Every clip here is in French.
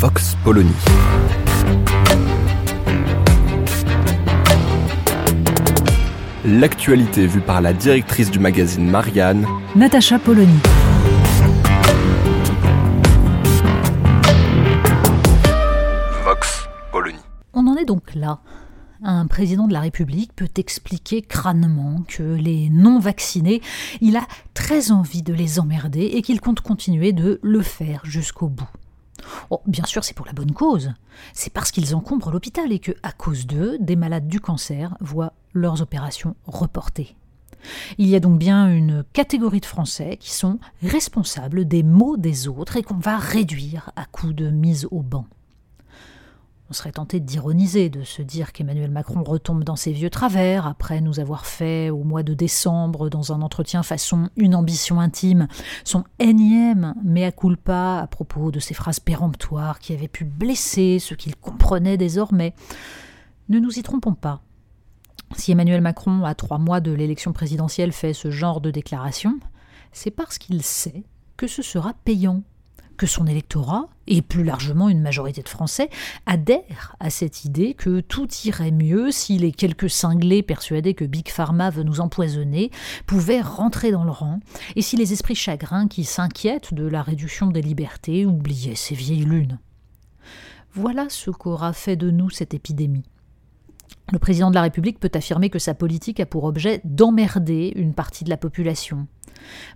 Vox Polony. L'actualité vue par la directrice du magazine Marianne, Natacha Polony. Vox Polony. On en est donc là. Un président de la République peut expliquer crânement que les non-vaccinés, il a très envie de les emmerder et qu'il compte continuer de le faire jusqu'au bout. Oh, bien sûr, c'est pour la bonne cause. C'est parce qu'ils encombrent l'hôpital et que, à cause d'eux, des malades du cancer voient leurs opérations reportées. Il y a donc bien une catégorie de Français qui sont responsables des maux des autres et qu'on va réduire à coups de mise au banc. On serait tenté d'ironiser, de se dire qu'Emmanuel Macron retombe dans ses vieux travers, après nous avoir fait, au mois de décembre, dans un entretien façon une ambition intime, son énième mea culpa à propos de ces phrases péremptoires qui avaient pu blesser ce qu'il comprenait désormais. Ne nous y trompons pas. Si Emmanuel Macron, à trois mois de l'élection présidentielle, fait ce genre de déclaration, c'est parce qu'il sait que ce sera payant que son électorat, et plus largement une majorité de Français, adhèrent à cette idée que tout irait mieux si les quelques cinglés persuadés que Big Pharma veut nous empoisonner pouvaient rentrer dans le rang, et si les esprits chagrins qui s'inquiètent de la réduction des libertés oubliaient ces vieilles lunes. Voilà ce qu'aura fait de nous cette épidémie. Le président de la République peut affirmer que sa politique a pour objet d'emmerder une partie de la population.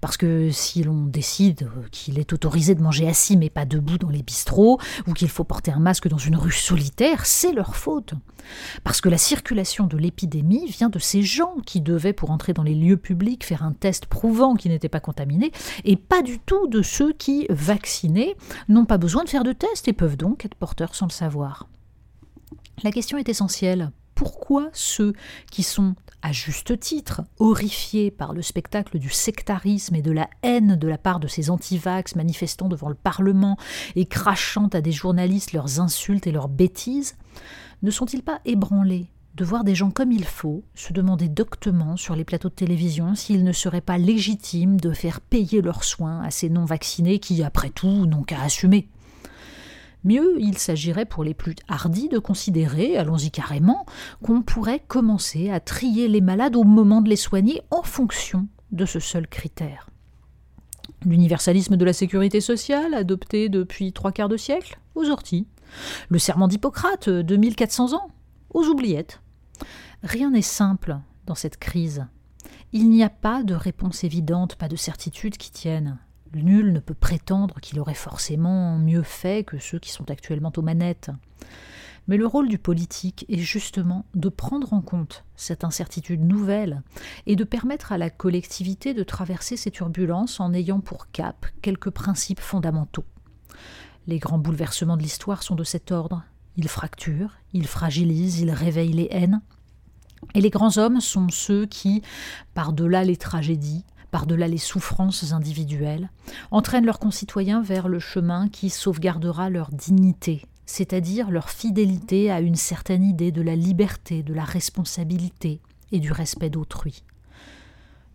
Parce que si l'on décide qu'il est autorisé de manger assis mais pas debout dans les bistrots, ou qu'il faut porter un masque dans une rue solitaire, c'est leur faute. Parce que la circulation de l'épidémie vient de ces gens qui devaient, pour entrer dans les lieux publics, faire un test prouvant qu'ils n'étaient pas contaminés, et pas du tout de ceux qui, vaccinés, n'ont pas besoin de faire de test et peuvent donc être porteurs sans le savoir. La question est essentielle pourquoi ceux qui sont, à juste titre, horrifiés par le spectacle du sectarisme et de la haine de la part de ces antivax manifestant devant le Parlement et crachant à des journalistes leurs insultes et leurs bêtises, ne sont-ils pas ébranlés de voir des gens comme il faut se demander doctement sur les plateaux de télévision s'il ne serait pas légitime de faire payer leurs soins à ces non-vaccinés qui, après tout, n'ont qu'à assumer? Mieux, il s'agirait pour les plus hardis de considérer, allons-y carrément, qu'on pourrait commencer à trier les malades au moment de les soigner en fonction de ce seul critère. L'universalisme de la sécurité sociale, adopté depuis trois quarts de siècle, aux orties. Le serment d'Hippocrate, 2400 ans, aux oubliettes. Rien n'est simple dans cette crise. Il n'y a pas de réponse évidente, pas de certitude qui tienne. Nul ne peut prétendre qu'il aurait forcément mieux fait que ceux qui sont actuellement aux manettes. Mais le rôle du politique est justement de prendre en compte cette incertitude nouvelle et de permettre à la collectivité de traverser ces turbulences en ayant pour cap quelques principes fondamentaux. Les grands bouleversements de l'histoire sont de cet ordre. Ils fracturent, ils fragilisent, ils réveillent les haines. Et les grands hommes sont ceux qui, par-delà les tragédies, par-delà les souffrances individuelles, entraînent leurs concitoyens vers le chemin qui sauvegardera leur dignité, c'est-à-dire leur fidélité à une certaine idée de la liberté, de la responsabilité et du respect d'autrui.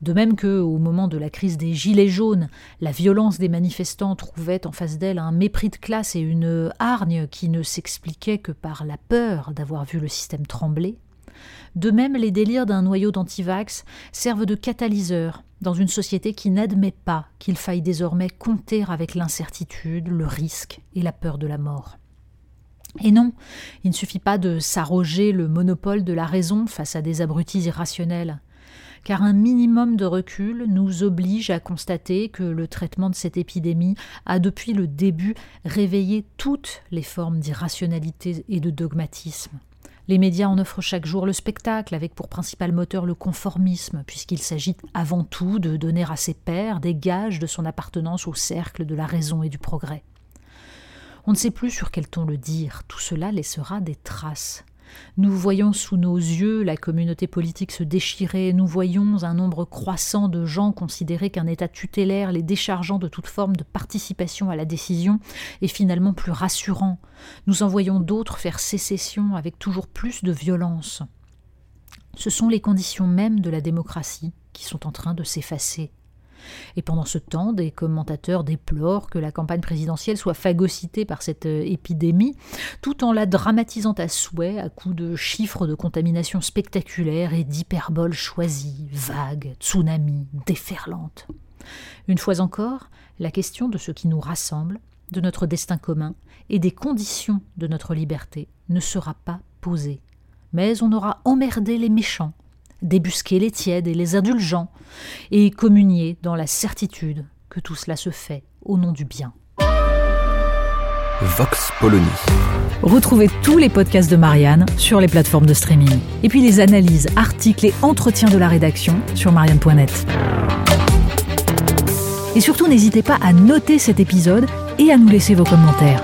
De même que, au moment de la crise des Gilets jaunes, la violence des manifestants trouvait en face d'elle un mépris de classe et une hargne qui ne s'expliquait que par la peur d'avoir vu le système trembler, de même, les délires d'un noyau d'antivax servent de catalyseur dans une société qui n'admet pas qu'il faille désormais compter avec l'incertitude, le risque et la peur de la mort. Et non, il ne suffit pas de s'arroger le monopole de la raison face à des abrutis irrationnels, car un minimum de recul nous oblige à constater que le traitement de cette épidémie a depuis le début réveillé toutes les formes d'irrationalité et de dogmatisme Les médias en offrent chaque jour le spectacle, avec pour principal moteur le conformisme, puisqu'il s'agit avant tout de donner à ses pairs des gages de son appartenance au cercle de la raison et du progrès. On ne sait plus sur quel ton le dire, tout cela laissera des traces. Nous voyons sous nos yeux la communauté politique se déchirer, nous voyons un nombre croissant de gens considérer qu'un État tutélaire les déchargeant de toute forme de participation à la décision est finalement plus rassurant. Nous en voyons d'autres faire sécession avec toujours plus de violence. Ce sont les conditions mêmes de la démocratie qui sont en train de s'effacer. Et pendant ce temps, des commentateurs déplorent que la campagne présidentielle soit phagocytée par cette euh, épidémie, tout en la dramatisant à souhait à coups de chiffres de contamination spectaculaires et d'hyperboles choisies, vagues, tsunamis, déferlantes. Une fois encore, la question de ce qui nous rassemble, de notre destin commun et des conditions de notre liberté ne sera pas posée. Mais on aura emmerdé les méchants, débusquer les tièdes et les indulgents, et communier dans la certitude que tout cela se fait au nom du bien. Vox Polony. Retrouvez tous les podcasts de Marianne sur les plateformes de streaming. Et puis les analyses, articles et entretiens de la rédaction sur marianne.net. Et surtout, n'hésitez pas à noter cet épisode et à nous laisser vos commentaires.